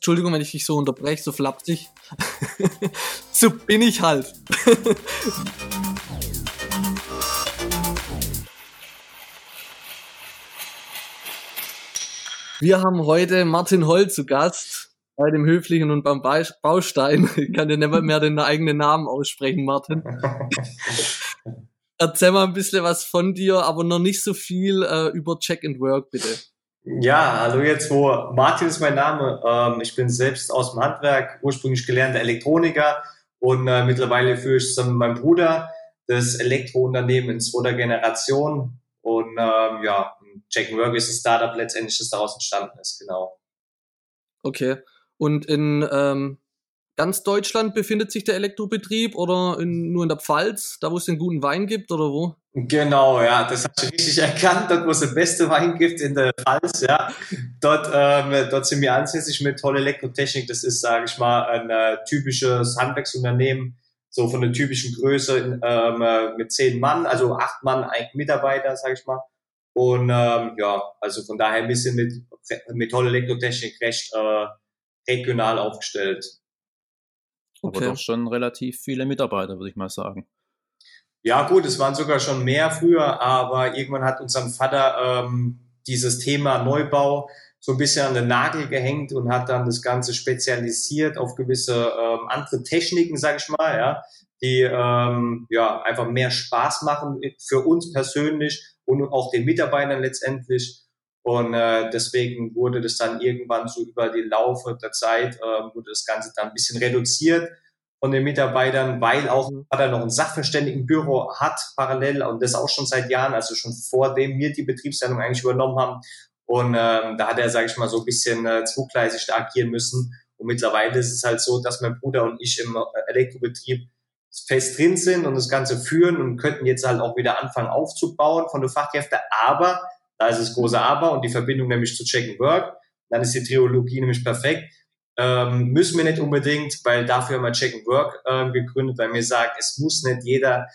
Entschuldigung, wenn ich dich so unterbreche, so flapsig. so bin ich halt. Wir haben heute Martin Holl zu Gast bei dem Höflichen und beim Baustein. Ich kann dir nicht mehr den eigenen Namen aussprechen, Martin. Erzähl mal ein bisschen was von dir, aber noch nicht so viel äh, über Check and Work, bitte. Ja, hallo jetzt wo. Martin ist mein Name. Ähm, ich bin selbst aus dem Handwerk, ursprünglich gelernter Elektroniker und äh, mittlerweile führe ich zusammen mit meinem Bruder das Elektrounternehmen in zweiter Generation. Und ähm, ja, Check and Work ist ein Startup letztendlich, das daraus entstanden ist, genau. Okay. Und in ähm, ganz Deutschland befindet sich der Elektrobetrieb oder in, nur in der Pfalz, da wo es den guten Wein gibt oder wo? Genau, ja, das hast du richtig erkannt. Dort, wo es den besten Wein gibt in der Pfalz, ja. Dort, ähm, dort sind wir ansässig mit toller Elektrotechnik. Das ist, sage ich mal, ein äh, typisches Handwerksunternehmen, so von der typischen Größe ähm, äh, mit zehn Mann, also acht Mann, ein Mitarbeiter, sage ich mal. Und ähm, ja, also von daher ein bisschen mit, mit toller Elektrotechnik recht äh, regional aufgestellt. Okay. Aber doch schon relativ viele Mitarbeiter, würde ich mal sagen. Ja, gut, es waren sogar schon mehr früher, aber irgendwann hat unser Vater ähm, dieses Thema Neubau so ein bisschen an den Nagel gehängt und hat dann das Ganze spezialisiert auf gewisse ähm, andere Techniken, sage ich mal, ja, die ähm, ja einfach mehr Spaß machen für uns persönlich und auch den Mitarbeitern letztendlich. Und äh, deswegen wurde das dann irgendwann so über die Laufe der Zeit, äh, wurde das Ganze dann ein bisschen reduziert von den Mitarbeitern, weil auch mhm. er noch ein Sachverständigenbüro hat parallel und das auch schon seit Jahren, also schon vor dem wir die Betriebsleitung eigentlich übernommen haben. Und ähm, da hat er, sage ich mal, so ein bisschen äh, zugleisig da agieren müssen. Und mittlerweile ist es halt so, dass mein Bruder und ich im äh, Elektrobetrieb fest drin sind und das Ganze führen und könnten jetzt halt auch wieder anfangen aufzubauen von den Fachkräften. Aber, da ist das große Aber und die Verbindung nämlich zu Check and Work, dann ist die Triologie nämlich perfekt ähm, müssen wir nicht unbedingt, weil dafür haben wir Check and Work äh, gegründet, weil wir sagen, es muss nicht jeder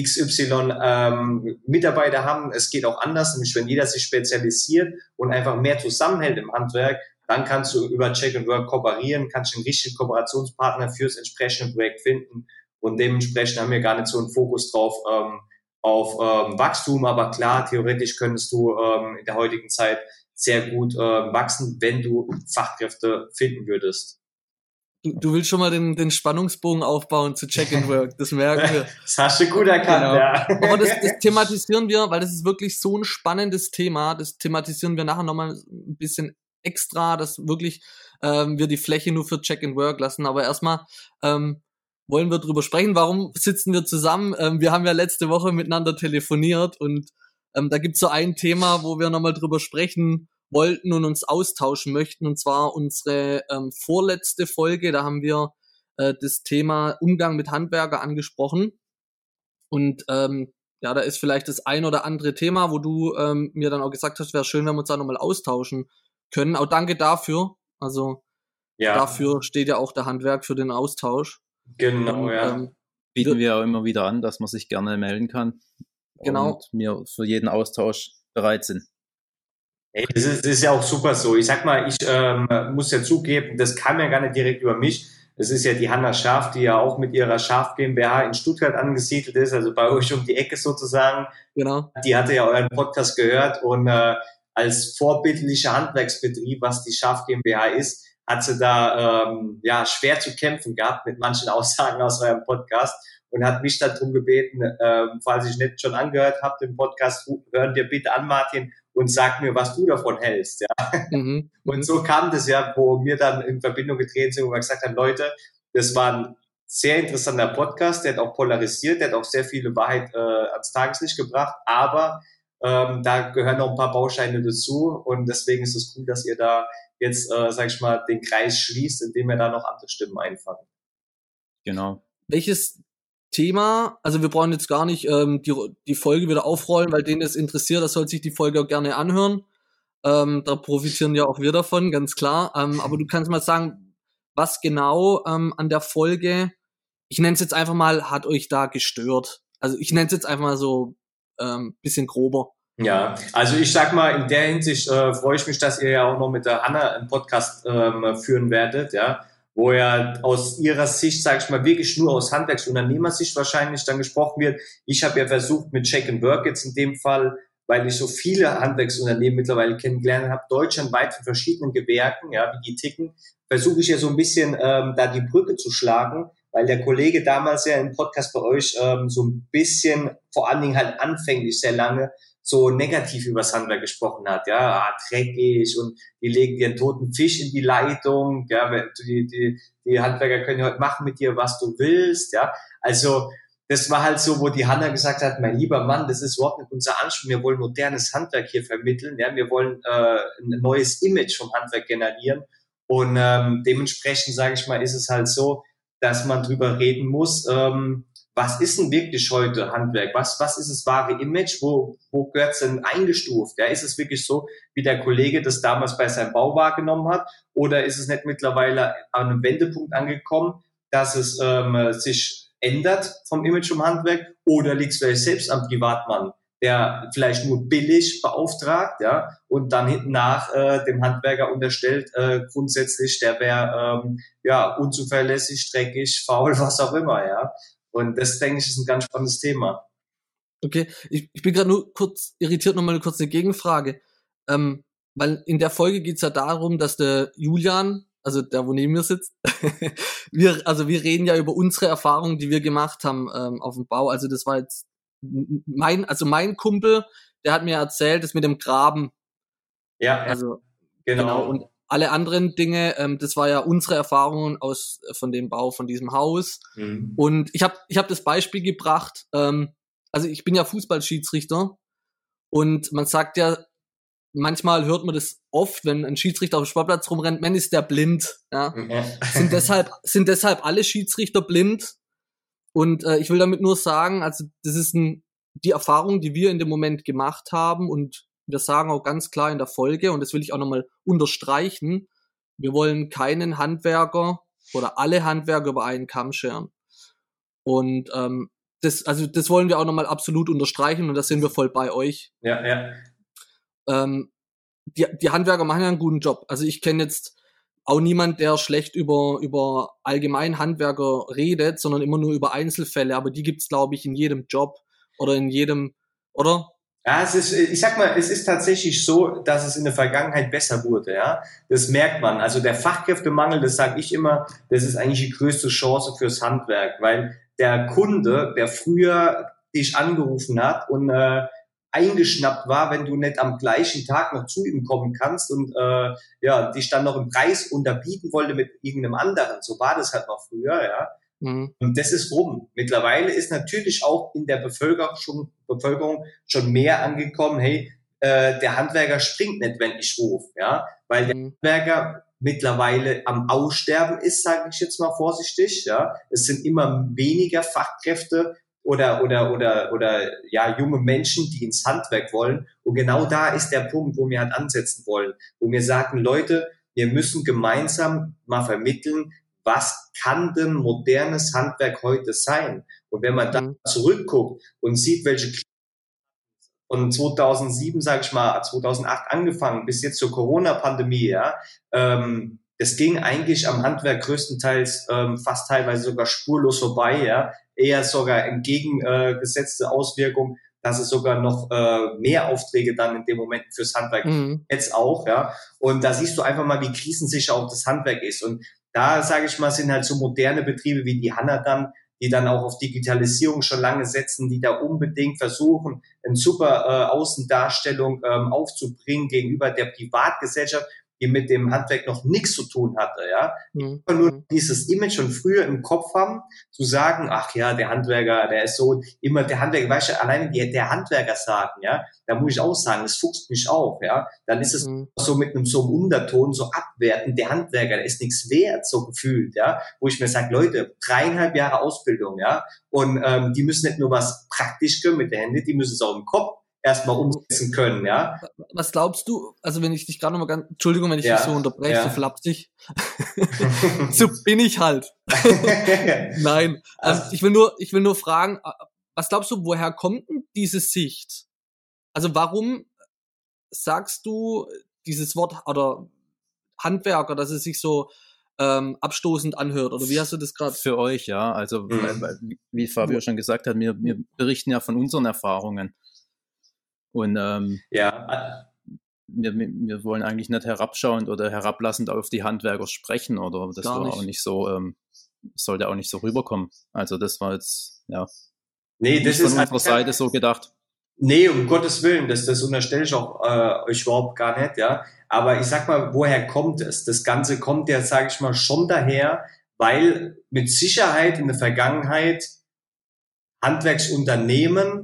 XY ähm, Mitarbeiter haben. Es geht auch anders, nämlich wenn jeder sich spezialisiert und einfach mehr zusammenhält im Handwerk, dann kannst du über Check and Work kooperieren, kannst den richtigen Kooperationspartner fürs entsprechende Projekt finden und dementsprechend haben wir gar nicht so einen Fokus drauf ähm, auf ähm, Wachstum, aber klar, theoretisch könntest du ähm, in der heutigen Zeit sehr gut äh, wachsen, wenn du Fachkräfte finden würdest. Du, du willst schon mal den, den Spannungsbogen aufbauen zu Check and Work, das merken wir. das hast du gut erkannt, genau. ja. Aber das, das thematisieren wir, weil das ist wirklich so ein spannendes Thema. Das thematisieren wir nachher nochmal ein bisschen extra, dass wirklich ähm, wir die Fläche nur für Check and Work lassen. Aber erstmal ähm, wollen wir drüber sprechen. Warum sitzen wir zusammen? Ähm, wir haben ja letzte Woche miteinander telefoniert und ähm, da gibt's so ein Thema, wo wir nochmal drüber sprechen wollten und uns austauschen möchten, und zwar unsere ähm, vorletzte Folge. Da haben wir äh, das Thema Umgang mit Handwerker angesprochen. Und ähm, ja, da ist vielleicht das ein oder andere Thema, wo du ähm, mir dann auch gesagt hast, wäre schön, wenn wir uns da nochmal austauschen können. Auch danke dafür. Also ja. dafür steht ja auch der Handwerk für den Austausch. Genau, und, ja. Ähm, Bieten wir auch immer wieder an, dass man sich gerne melden kann genau. und wir für jeden Austausch bereit sind. Ey, das, ist, das ist ja auch super so. Ich sag mal, ich ähm, muss ja zugeben, das kam ja gar nicht direkt über mich. Das ist ja die Hanna Schaf, die ja auch mit ihrer Schaf GmbH in Stuttgart angesiedelt ist, also bei euch um die Ecke sozusagen. Genau. Die hatte ja euren Podcast gehört und äh, als vorbildlicher Handwerksbetrieb, was die Schaf GmbH ist, hat sie da ähm, ja schwer zu kämpfen gehabt mit manchen Aussagen aus eurem Podcast und hat mich darum gebeten, äh, falls ich nicht schon angehört habe, den Podcast, hören dir bitte an, Martin, und sag mir, was du davon hältst. Ja. Mhm. Und so kam das ja, wo wir dann in Verbindung getreten sind, wo wir gesagt haben, Leute, das war ein sehr interessanter Podcast, der hat auch polarisiert, der hat auch sehr viele Wahrheit äh, ans Tageslicht gebracht, aber ähm, da gehören noch ein paar Bausteine dazu und deswegen ist es cool, dass ihr da jetzt, äh, sag ich mal, den Kreis schließt, indem ihr da noch andere Stimmen einfangt. Genau. Welches Thema. Also wir brauchen jetzt gar nicht ähm, die, die Folge wieder aufrollen, weil denen es interessiert, das soll sich die Folge auch gerne anhören. Ähm, da profitieren ja auch wir davon, ganz klar. Ähm, aber du kannst mal sagen, was genau ähm, an der Folge, ich nenne es jetzt einfach mal, hat euch da gestört? Also ich nenne es jetzt einfach mal so ähm, bisschen grober. Ja, also ich sag mal, in der Hinsicht äh, freue ich mich, dass ihr ja auch noch mit der Hanna einen Podcast ähm, führen werdet, ja, wo ja aus ihrer Sicht, sage ich mal, wirklich nur aus Handwerksunternehmersicht wahrscheinlich dann gesprochen wird. Ich habe ja versucht mit Check and Work jetzt in dem Fall, weil ich so viele Handwerksunternehmen mittlerweile kennengelernt habe, deutschlandweit von verschiedenen Gewerken, ja, wie die ticken, versuche ich ja so ein bisschen ähm, da die Brücke zu schlagen, weil der Kollege damals ja im Podcast bei euch ähm, so ein bisschen, vor allen Dingen halt anfänglich sehr lange, so negativ übers Handwerk gesprochen hat, ja, ah, dreckig und die legen dir einen toten Fisch in die Leitung, ja, die, die, die Handwerker können ja heute machen mit dir, was du willst, ja, also das war halt so, wo die Hanna gesagt hat, mein lieber Mann, das ist überhaupt nicht unser Anspruch, wir wollen modernes Handwerk hier vermitteln, ja, wir wollen äh, ein neues Image vom Handwerk generieren. Und ähm, dementsprechend, sage ich mal, ist es halt so, dass man drüber reden muss, ähm, was ist denn wirklich heute Handwerk? Was, was ist das wahre Image? Wo, wo gehört es denn eingestuft? Ja, ist es wirklich so, wie der Kollege das damals bei seinem Bau wahrgenommen hat? Oder ist es nicht mittlerweile an einem Wendepunkt angekommen, dass es ähm, sich ändert vom Image vom Handwerk? Oder liegt es vielleicht selbst am Privatmann, der vielleicht nur billig beauftragt, ja, und dann hinten nach äh, dem Handwerker unterstellt, äh, grundsätzlich, der wäre ähm, ja unzuverlässig, streckig, faul, was auch immer, ja. Und das, denke ich, ist ein ganz spannendes Thema. Okay, ich, ich bin gerade nur kurz irritiert, nochmal eine kurze Gegenfrage. Ähm, weil in der Folge geht's ja darum, dass der Julian, also der, wo neben mir sitzt, wir, also wir reden ja über unsere Erfahrungen, die wir gemacht haben ähm, auf dem Bau. Also das war jetzt mein, also mein Kumpel, der hat mir erzählt, das mit dem Graben. Ja, also genau. genau. Und alle anderen Dinge, ähm, das war ja unsere Erfahrungen aus äh, von dem Bau von diesem Haus. Mhm. Und ich habe ich hab das Beispiel gebracht. Ähm, also ich bin ja Fußballschiedsrichter und man sagt ja, manchmal hört man das oft, wenn ein Schiedsrichter auf dem Sportplatz rumrennt, man ist der blind. Ja? ja. Sind deshalb sind deshalb alle Schiedsrichter blind? Und äh, ich will damit nur sagen, also das ist ein, die Erfahrung, die wir in dem Moment gemacht haben und wir sagen auch ganz klar in der Folge, und das will ich auch nochmal unterstreichen, wir wollen keinen Handwerker oder alle Handwerker über einen Kamm scheren. Und ähm, das, also das wollen wir auch nochmal absolut unterstreichen und da sind wir voll bei euch. Ja, ja. Ähm, die, die Handwerker machen ja einen guten Job. Also ich kenne jetzt auch niemand, der schlecht über, über allgemein Handwerker redet, sondern immer nur über Einzelfälle. Aber die gibt's glaube ich, in jedem Job oder in jedem, oder? Ja, es ist, ich sag mal, es ist tatsächlich so, dass es in der Vergangenheit besser wurde, ja. Das merkt man. Also der Fachkräftemangel, das sage ich immer, das ist eigentlich die größte Chance fürs Handwerk, weil der Kunde, der früher dich angerufen hat und äh, eingeschnappt war, wenn du nicht am gleichen Tag noch zu ihm kommen kannst und äh, ja, dich dann noch im Preis unterbieten wollte mit irgendeinem anderen. So war das halt noch früher, ja. Mhm. Und das ist rum. Mittlerweile ist natürlich auch in der Bevölkerung schon, Bevölkerung schon mehr angekommen, hey, äh, der Handwerker springt nicht, wenn ich rufe, ja, weil der mhm. Handwerker mittlerweile am Aussterben ist, sage ich jetzt mal vorsichtig, ja. Es sind immer weniger Fachkräfte oder oder oder oder ja junge Menschen, die ins Handwerk wollen. Und genau da ist der Punkt, wo wir halt ansetzen wollen, wo wir sagen, Leute, wir müssen gemeinsam mal vermitteln, was kann denn modernes Handwerk heute sein? Und wenn man da mhm. zurückguckt und sieht, welche von 2007, sage ich mal, 2008 angefangen bis jetzt zur Corona-Pandemie, ja, ähm, das ging eigentlich am Handwerk größtenteils ähm, fast teilweise sogar spurlos vorbei, ja, eher sogar entgegengesetzte Auswirkungen, dass es sogar noch äh, mehr Aufträge dann in dem Moment fürs Handwerk mhm. jetzt auch, ja. Und da siehst du einfach mal, wie krisensicher auch das Handwerk ist. Und da, sage ich mal, sind halt so moderne Betriebe wie die Hanna dann, die dann auch auf Digitalisierung schon lange setzen, die da unbedingt versuchen, eine super äh, Außendarstellung ähm, aufzubringen gegenüber der Privatgesellschaft die mit dem Handwerk noch nichts zu tun hatte, ja. Mhm. Nur mhm. dieses Image schon früher im Kopf haben, zu sagen, ach ja, der Handwerker, der ist so, immer der Handwerker, weißt du, alleine die, der Handwerker sagen, ja, da muss ich auch sagen, das fuchst mich auf, ja. Dann ist es mhm. so mit einem so einem Unterton, so abwertend, der Handwerker, der ist nichts wert, so gefühlt, ja. Wo ich mir sage, Leute, dreieinhalb Jahre Ausbildung, ja. Und ähm, die müssen nicht nur was praktisch können mit der Hände, die müssen es auch im Kopf erstmal umsetzen können, ja. Was glaubst du, also wenn ich dich gerade nochmal ganz, Entschuldigung, wenn ich ja, dich so unterbreche, ja. so flapsig, so bin ich halt. Nein, also ich will nur, ich will nur fragen, was glaubst du, woher kommt denn diese Sicht? also warum sagst du dieses Wort oder Handwerker, dass es sich so ähm, abstoßend anhört? Oder wie hast du das gerade? Für euch, ja. Also, mhm. wie Fabio schon gesagt hat, wir, wir berichten ja von unseren Erfahrungen. Und ähm, ja. wir, wir wollen eigentlich nicht herabschauend oder herablassend auf die Handwerker sprechen oder das Gar war nicht. auch nicht so, ähm, sollte auch nicht so rüberkommen. Also das war jetzt, ja. Nee, das ist von unserer Seite so gedacht. Nee, um Gottes Willen, das, das unterstelle ich auch äh, euch überhaupt gar nicht, ja. Aber ich sag mal, woher kommt es? Das Ganze kommt ja, sage ich mal, schon daher, weil mit Sicherheit in der Vergangenheit Handwerksunternehmen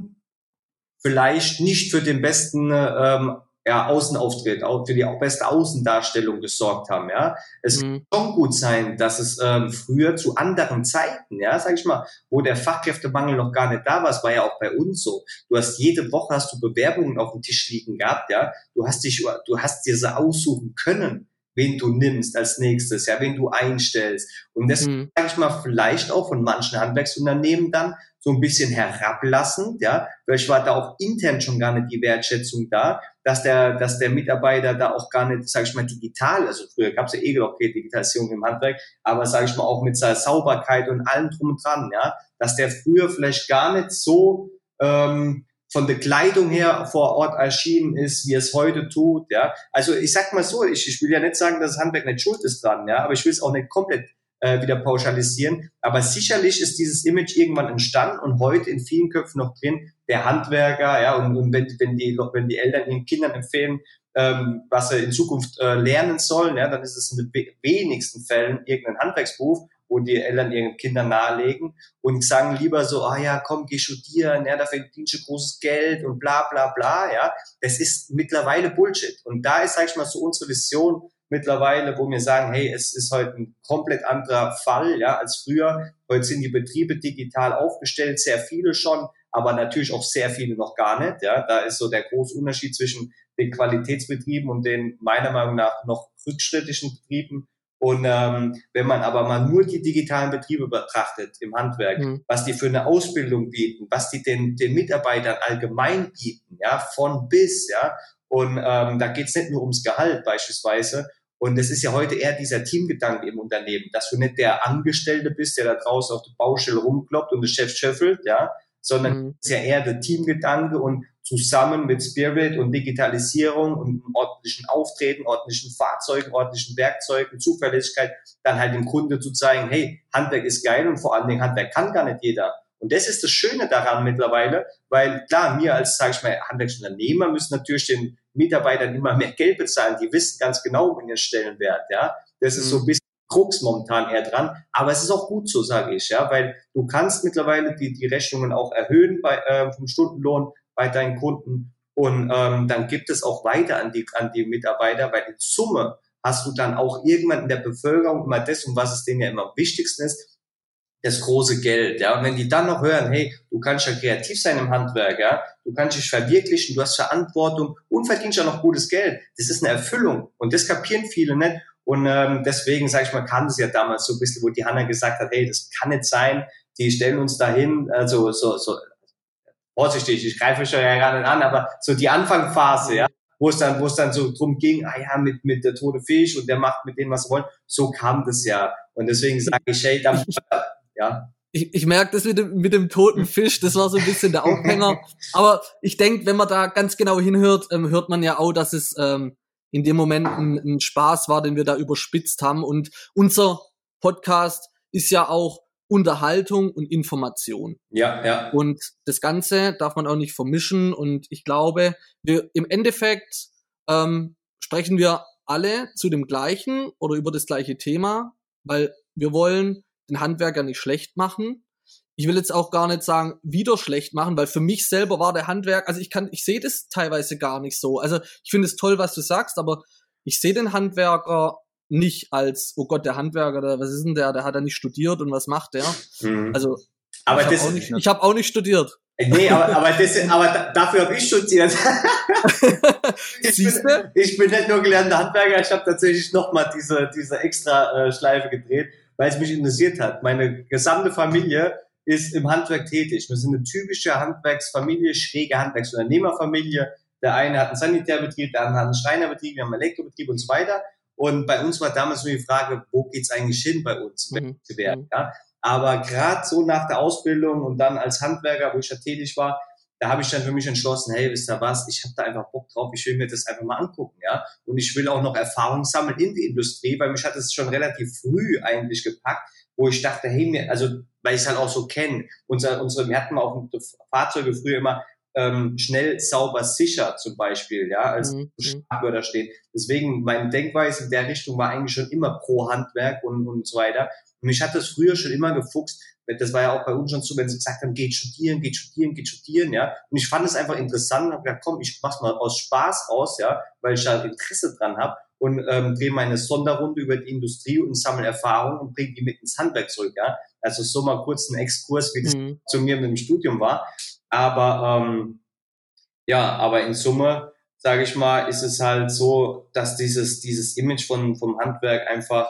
vielleicht nicht für den besten ähm, ja, Außenauftritt, auch für die beste Außendarstellung gesorgt haben. Ja, es mhm. kann schon gut sein, dass es ähm, früher zu anderen Zeiten, ja, sag ich mal, wo der Fachkräftemangel noch gar nicht da war, es war ja auch bei uns so. Du hast jede Woche hast du Bewerbungen auf dem Tisch liegen gehabt, ja. Du hast dich, du hast dir sie aussuchen können wen du nimmst als nächstes, ja, wen du einstellst. Und das mhm. sage ich mal vielleicht auch von manchen Handwerksunternehmen dann so ein bisschen herablassend, ja. Vielleicht war da auch intern schon gar nicht die Wertschätzung da, dass der, dass der Mitarbeiter da auch gar nicht, sage ich mal, digital, also früher gab es ja eh keine Digitalisierung im Handwerk, aber sage ich mal auch mit seiner Sauberkeit und allem drum und dran, ja, dass der früher vielleicht gar nicht so ähm, von der Kleidung her vor Ort erschienen ist, wie es heute tut, ja. Also ich sag mal so, ich, ich will ja nicht sagen, dass das Handwerk nicht schuld ist dran, ja, aber ich will es auch nicht komplett äh, wieder pauschalisieren. Aber sicherlich ist dieses Image irgendwann entstanden und heute in vielen Köpfen noch drin, der Handwerker, ja, und, und wenn, wenn, die, wenn die Eltern ihren Kindern empfehlen, ähm, was sie in Zukunft äh, lernen sollen, ja, dann ist es in den wenigsten Fällen irgendein Handwerksberuf wo die Eltern ihren Kindern nahelegen und sagen lieber so, ah ja, komm, geh studieren, ja, da verdienst du großes Geld und bla bla bla, ja. Das ist mittlerweile Bullshit. Und da ist, sag ich mal, so unsere Vision mittlerweile, wo wir sagen, hey, es ist heute ein komplett anderer Fall, ja, als früher. Heute sind die Betriebe digital aufgestellt, sehr viele schon, aber natürlich auch sehr viele noch gar nicht, ja. Da ist so der große Unterschied zwischen den Qualitätsbetrieben und den meiner Meinung nach noch rückschrittlichen Betrieben und ähm, wenn man aber mal nur die digitalen Betriebe betrachtet im Handwerk, mhm. was die für eine Ausbildung bieten, was die den, den Mitarbeitern allgemein bieten, ja, von bis, ja, und ähm, da geht's nicht nur ums Gehalt beispielsweise. Und es ist ja heute eher dieser Teamgedanke im Unternehmen, dass du nicht der Angestellte bist, der da draußen auf der Baustelle rumkloppt und das Chef schöffelt, ja, sondern mhm. es ist ja eher der Teamgedanke und zusammen mit Spirit und Digitalisierung und ordentlichen Auftreten, ordentlichen Fahrzeugen, ordentlichen Werkzeugen, Zuverlässigkeit, dann halt dem Kunde zu zeigen, hey, Handwerk ist geil und vor allen Dingen Handwerk kann gar nicht jeder. Und das ist das Schöne daran mittlerweile, weil klar, wir als, sage ich mal, Handwerksunternehmer müssen natürlich den Mitarbeitern immer mehr Geld bezahlen. Die wissen ganz genau um ihren Stellenwert, ja. Das ist so ein mhm. bisschen Krux momentan eher dran. Aber es ist auch gut so, sage ich, ja, weil du kannst mittlerweile die, die Rechnungen auch erhöhen bei, äh, vom Stundenlohn bei deinen Kunden. Und ähm, dann gibt es auch weiter an die, an die Mitarbeiter, weil in Summe hast du dann auch irgendwann in der Bevölkerung immer das, um was es denen ja immer am wichtigsten ist, das große Geld, ja. Und wenn die dann noch hören, hey, du kannst ja kreativ sein im Handwerk, ja, du kannst dich verwirklichen, du hast Verantwortung und verdienst ja noch gutes Geld. Das ist eine Erfüllung. Und das kapieren viele nicht. Und ähm, deswegen, sage ich mal, kam das ja damals so ein bisschen, wo die Hanna gesagt hat, hey, das kann nicht sein, die stellen uns dahin, also so, so vorsichtig, ich greife schon ja gar nicht an, aber so die Anfangphase, ja, wo es dann, wo es dann so drum ging, ah ja, mit, mit der tote Fisch und der macht mit dem, was er wollen, so kam das ja. Und deswegen sage ich, hey, dann, ja. Ich, ich merke das mit dem, mit dem toten Fisch, das war so ein bisschen der Aufhänger. Aber ich denke, wenn man da ganz genau hinhört, ähm, hört man ja auch, dass es ähm, in dem Moment ein, ein Spaß war, den wir da überspitzt haben. Und unser Podcast ist ja auch Unterhaltung und Information. Ja, ja. Und das Ganze darf man auch nicht vermischen. Und ich glaube, wir im Endeffekt ähm, sprechen wir alle zu dem gleichen oder über das gleiche Thema, weil wir wollen den Handwerker nicht schlecht machen. Ich will jetzt auch gar nicht sagen, wieder schlecht machen, weil für mich selber war der Handwerk, also ich kann, ich sehe das teilweise gar nicht so. Also ich finde es toll, was du sagst, aber ich sehe den Handwerker nicht als, oh Gott, der Handwerker, der, was ist denn der, der hat ja nicht studiert und was macht der? Mhm. Also, aber ich habe auch, nicht, hab auch nicht studiert. Nee, aber, aber, das, aber dafür habe ich studiert. ich, bin, ich bin nicht nur gelernter Handwerker, ich habe tatsächlich nochmal diese, diese extra äh, Schleife gedreht, weil es mich interessiert hat. Meine gesamte Familie ist im Handwerk tätig. Wir sind eine typische Handwerksfamilie, schräge Handwerksunternehmerfamilie. Der eine hat einen Sanitärbetrieb, der andere hat einen Schreinerbetrieb, wir haben einen Elektrobetrieb und so weiter. Und bei uns war damals nur die Frage, wo geht's eigentlich hin bei uns? Mhm. mhm. Ja? Aber gerade so nach der Ausbildung und dann als Handwerker, wo ich ja tätig war, da habe ich dann für mich entschlossen, hey, wisst ihr was, ich habe da einfach Bock drauf, ich will mir das einfach mal angucken, ja. Und ich will auch noch Erfahrung sammeln in die Industrie, weil mich hat es schon relativ früh eigentlich gepackt, wo ich dachte, hey, mir, also weil ich es halt auch so kenne, unser, unsere, wir hatten auch Fahrzeuge früher immer ähm, schnell, sauber, sicher zum Beispiel, ja, als mhm. Schlagwörter stehen. Deswegen meine Denkweise in der Richtung war eigentlich schon immer pro Handwerk und, und so weiter. Und mich hat das früher schon immer gefuchst, das war ja auch bei uns schon so, wenn sie gesagt haben, geht studieren, geht studieren, geht studieren, ja. Und ich fand es einfach interessant und habe gedacht, komm, ich mach's mal aus Spaß aus, ja, weil ich da Interesse dran habe und ähm, drehe meine Sonderrunde über die Industrie und sammle Erfahrungen und bringe die mit ins Handwerk zurück, ja. Also so mal kurz ein Exkurs, wie das mhm. zu mir mit dem Studium war. Aber ähm, ja, aber in Summe, sage ich mal, ist es halt so, dass dieses, dieses Image von, vom Handwerk einfach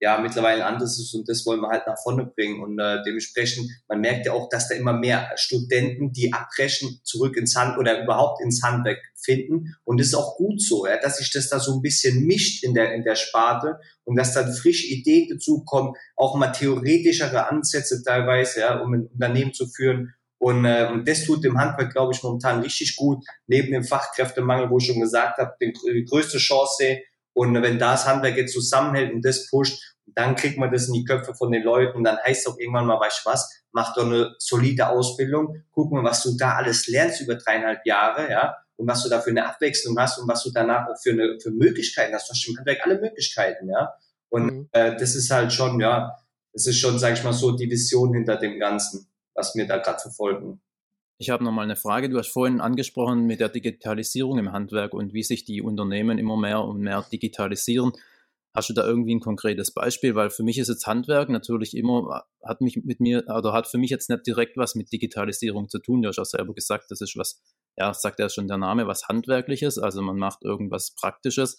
ja mittlerweile anders ist und das wollen wir halt nach vorne bringen. Und äh, dementsprechend man merkt ja auch, dass da immer mehr Studenten, die abbrechen, zurück ins Hand oder überhaupt ins Handwerk finden. Und das ist auch gut so, ja, dass sich das da so ein bisschen mischt in der in der Sparte und dass dann frische Ideen dazu kommen, auch mal theoretischere Ansätze teilweise, ja, um ein Unternehmen zu führen und, äh, und das tut dem Handwerk, glaube ich, momentan richtig gut, neben dem Fachkräftemangel, wo ich schon gesagt habe, die, die größte Chance und wenn das Handwerk jetzt zusammenhält und das pusht, dann kriegt man das in die Köpfe von den Leuten. Dann heißt es auch irgendwann mal, weißt du was, mach doch eine solide Ausbildung, guck mal, was du da alles lernst über dreieinhalb Jahre, ja, und was du da für eine Abwechslung hast und was du danach auch für eine für Möglichkeiten hast. Du hast im Handwerk alle Möglichkeiten, ja. Und mhm. äh, das ist halt schon, ja, das ist schon, sag ich mal so, die Vision hinter dem Ganzen, was wir da gerade verfolgen. Ich habe noch mal eine Frage. Du hast vorhin angesprochen mit der Digitalisierung im Handwerk und wie sich die Unternehmen immer mehr und mehr digitalisieren. Hast du da irgendwie ein konkretes Beispiel? Weil für mich ist jetzt Handwerk natürlich immer, hat mich mit mir, oder hat für mich jetzt nicht direkt was mit Digitalisierung zu tun. Du hast auch selber gesagt, das ist was, ja, sagt ja schon der Name, was Handwerkliches. Also man macht irgendwas Praktisches.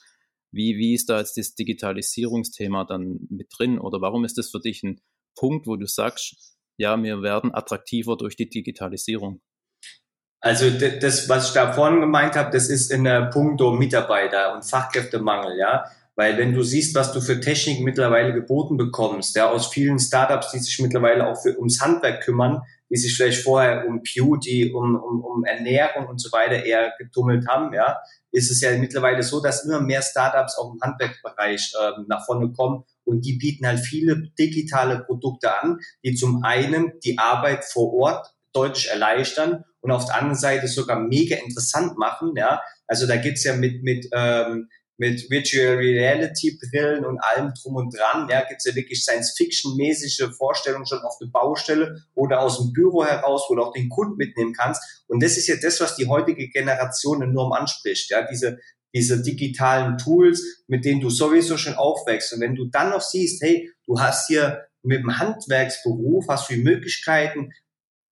Wie, wie ist da jetzt das Digitalisierungsthema dann mit drin? Oder warum ist das für dich ein Punkt, wo du sagst, ja, wir werden attraktiver durch die Digitalisierung? Also das, was ich da vorhin gemeint habe, das ist in der Punkto Mitarbeiter und Fachkräftemangel, ja. Weil wenn du siehst, was du für Technik mittlerweile geboten bekommst, ja, aus vielen Startups, die sich mittlerweile auch für, ums Handwerk kümmern, die sich vielleicht vorher um Beauty, um, um, um Ernährung und so weiter eher getummelt haben, ja, ist es ja mittlerweile so, dass immer mehr Startups auch im Handwerkbereich äh, nach vorne kommen und die bieten halt viele digitale Produkte an, die zum einen die Arbeit vor Ort deutlich erleichtern und auf der anderen Seite sogar mega interessant machen. Ja, also da gibt's ja mit mit ähm, mit Virtual Reality Brillen und allem drum und dran. Ja, gibt's ja wirklich Science-Fiction-mäßige Vorstellungen schon auf der Baustelle oder aus dem Büro heraus, wo du auch den Kunden mitnehmen kannst. Und das ist ja das, was die heutige Generation enorm anspricht. Ja, diese diese digitalen Tools, mit denen du sowieso schon aufwächst. Und wenn du dann noch siehst, hey, du hast hier mit dem Handwerksberuf, hast du die Möglichkeiten,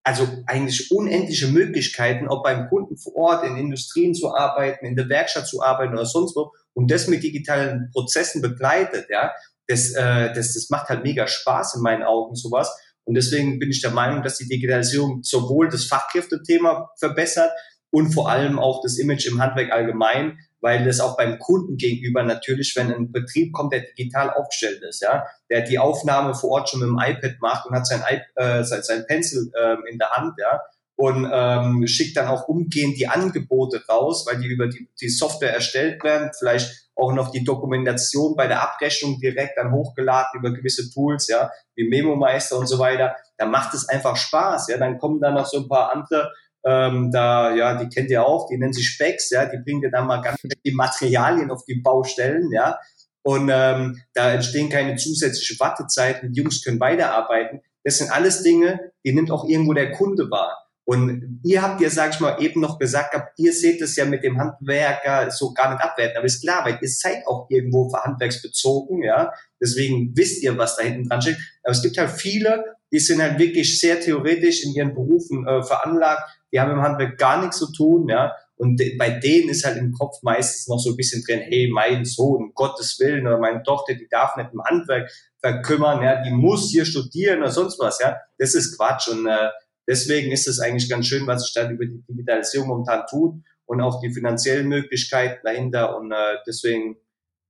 also eigentlich unendliche Möglichkeiten, auch beim Kunden vor Ort, in Industrien zu arbeiten, in der Werkstatt zu arbeiten oder sonst wo und das mit digitalen Prozessen begleitet, ja, das, äh, das, das macht halt mega Spaß in meinen Augen sowas. Und deswegen bin ich der Meinung, dass die Digitalisierung sowohl das Fachkräftethema verbessert und vor allem auch das Image im Handwerk allgemein, weil das auch beim Kunden gegenüber natürlich, wenn ein Betrieb kommt, der digital aufgestellt ist, ja, der die Aufnahme vor Ort schon mit dem iPad macht und hat sein, äh, sein, sein Pencil äh, in der Hand, ja, und ähm, schickt dann auch umgehend die Angebote raus, weil die über die, die Software erstellt werden, vielleicht auch noch die Dokumentation bei der Abrechnung direkt dann hochgeladen über gewisse Tools, ja, wie Memo Meister und so weiter. dann macht es einfach Spaß, ja. Dann kommen da noch so ein paar andere ähm, da, ja, die kennt ihr auch, die nennen sich Specks, ja, die bringen dir dann mal ganz die Materialien auf die Baustellen, ja. Und ähm, da entstehen keine zusätzlichen Wartezeiten, die Jungs können weiterarbeiten. Das sind alles Dinge, die nimmt auch irgendwo der Kunde wahr. Und ihr habt ja, sag ich mal, eben noch gesagt, ihr seht es ja mit dem Handwerker so gar nicht abwerten. Aber ist klar, weil ihr seid auch irgendwo handwerksbezogen, ja. Deswegen wisst ihr, was da hinten dran steht. Aber es gibt halt viele, die sind halt wirklich sehr theoretisch in ihren Berufen äh, veranlagt, die haben im Handwerk gar nichts zu tun, ja. Und bei denen ist halt im Kopf meistens noch so ein bisschen drin, hey, mein Sohn, um Gottes Willen, oder meine Tochter, die darf nicht im Handwerk verkümmern, ja, die muss hier studieren oder sonst was, ja. Das ist Quatsch. Und äh, deswegen ist es eigentlich ganz schön, was sich dann über die Digitalisierung momentan tut und auch die finanziellen Möglichkeiten dahinter. Und äh, deswegen,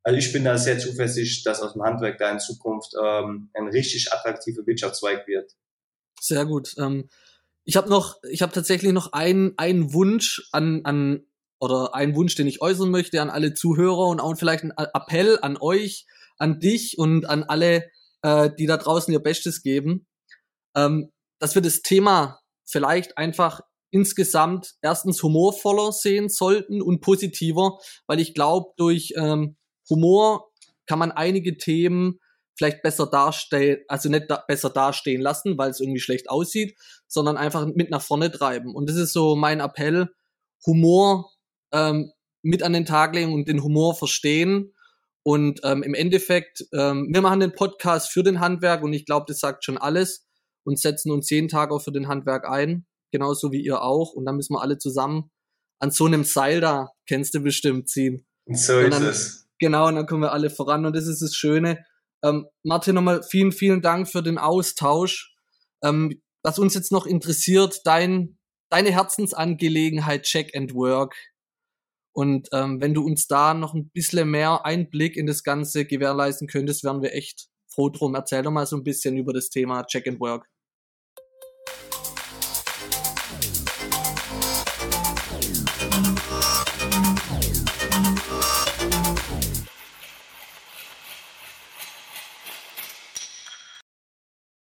also ich bin da sehr zuversichtlich, dass aus dem Handwerk da in Zukunft ähm, ein richtig attraktiver Wirtschaftszweig wird. Sehr gut. Ähm, ich habe noch, ich habe tatsächlich noch einen, einen Wunsch an, an oder einen Wunsch, den ich äußern möchte an alle Zuhörer und auch vielleicht ein Appell an euch, an dich und an alle, äh, die da draußen ihr Bestes geben, ähm, dass wir das Thema vielleicht einfach insgesamt erstens humorvoller sehen sollten und positiver, weil ich glaube, durch ähm, Humor kann man einige Themen vielleicht besser darstellen, also nicht da besser dastehen lassen, weil es irgendwie schlecht aussieht, sondern einfach mit nach vorne treiben. Und das ist so mein Appell, Humor ähm, mit an den Tag legen und den Humor verstehen. Und ähm, im Endeffekt, ähm, wir machen den Podcast für den Handwerk und ich glaube, das sagt schon alles und setzen uns jeden Tag auch für den Handwerk ein genauso wie ihr auch. Und dann müssen wir alle zusammen an so einem Seil da, kennst du bestimmt, ziehen. So ist dann, es. Genau, und dann kommen wir alle voran. Und das ist das Schöne. Ähm, Martin, nochmal vielen, vielen Dank für den Austausch. Ähm, was uns jetzt noch interessiert, dein, deine Herzensangelegenheit Check and Work. Und ähm, wenn du uns da noch ein bisschen mehr Einblick in das Ganze gewährleisten könntest, wären wir echt froh drum. Erzähl doch mal so ein bisschen über das Thema Check and Work.